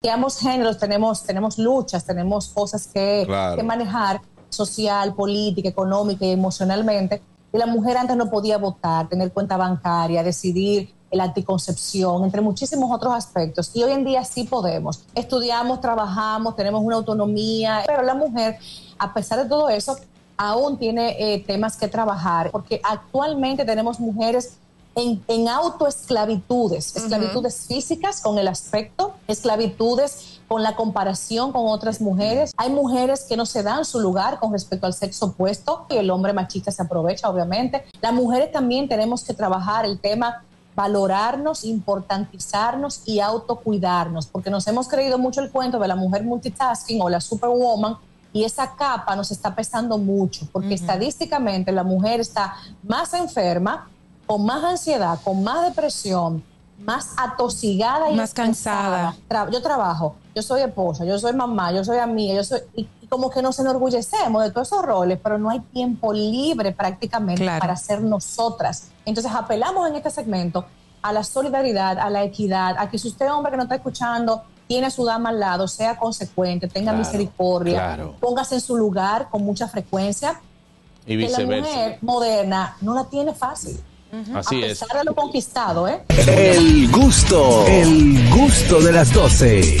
que ambos géneros tenemos, tenemos luchas, tenemos cosas que, Claro. que manejar social, política, económica y emocionalmente. Y la mujer antes no podía votar, tener cuenta bancaria, decidir la anticoncepción, entre muchísimos otros aspectos. Y hoy en día sí podemos. Estudiamos, trabajamos, tenemos una autonomía, pero la mujer, a pesar de todo eso, aún tiene eh, temas que trabajar, porque actualmente tenemos mujeres en, en autoesclavitudes, esclavitudes físicas con el aspecto, esclavitudes con la comparación con otras mujeres. Hay mujeres que no se dan su lugar con respecto al sexo opuesto y el hombre machista se aprovecha, obviamente. Las mujeres también tenemos que trabajar el tema valorarnos, importantizarnos y autocuidarnos, porque nos hemos creído mucho el cuento de la mujer multitasking o la superwoman y esa capa nos está pesando mucho, porque estadísticamente la mujer está más enferma, con más ansiedad, con más depresión, más atosigada y Más cansada. Tra- yo trabajo, yo soy esposa, yo soy mamá, yo soy amiga, yo soy y, y como que nos enorgullecemos de todos esos roles, pero no hay tiempo libre prácticamente Claro. para ser nosotras. Entonces apelamos en este segmento a la solidaridad, a la equidad, a que si usted hombre que no está escuchando tiene a su dama al lado, sea consecuente, tenga Claro, misericordia, claro. póngase en su lugar con mucha frecuencia. Y Que la viceversa. mujer moderna no la tiene fácil. Así a es. pesar de lo conquistado, ¿eh? El gusto, el gusto de las 12.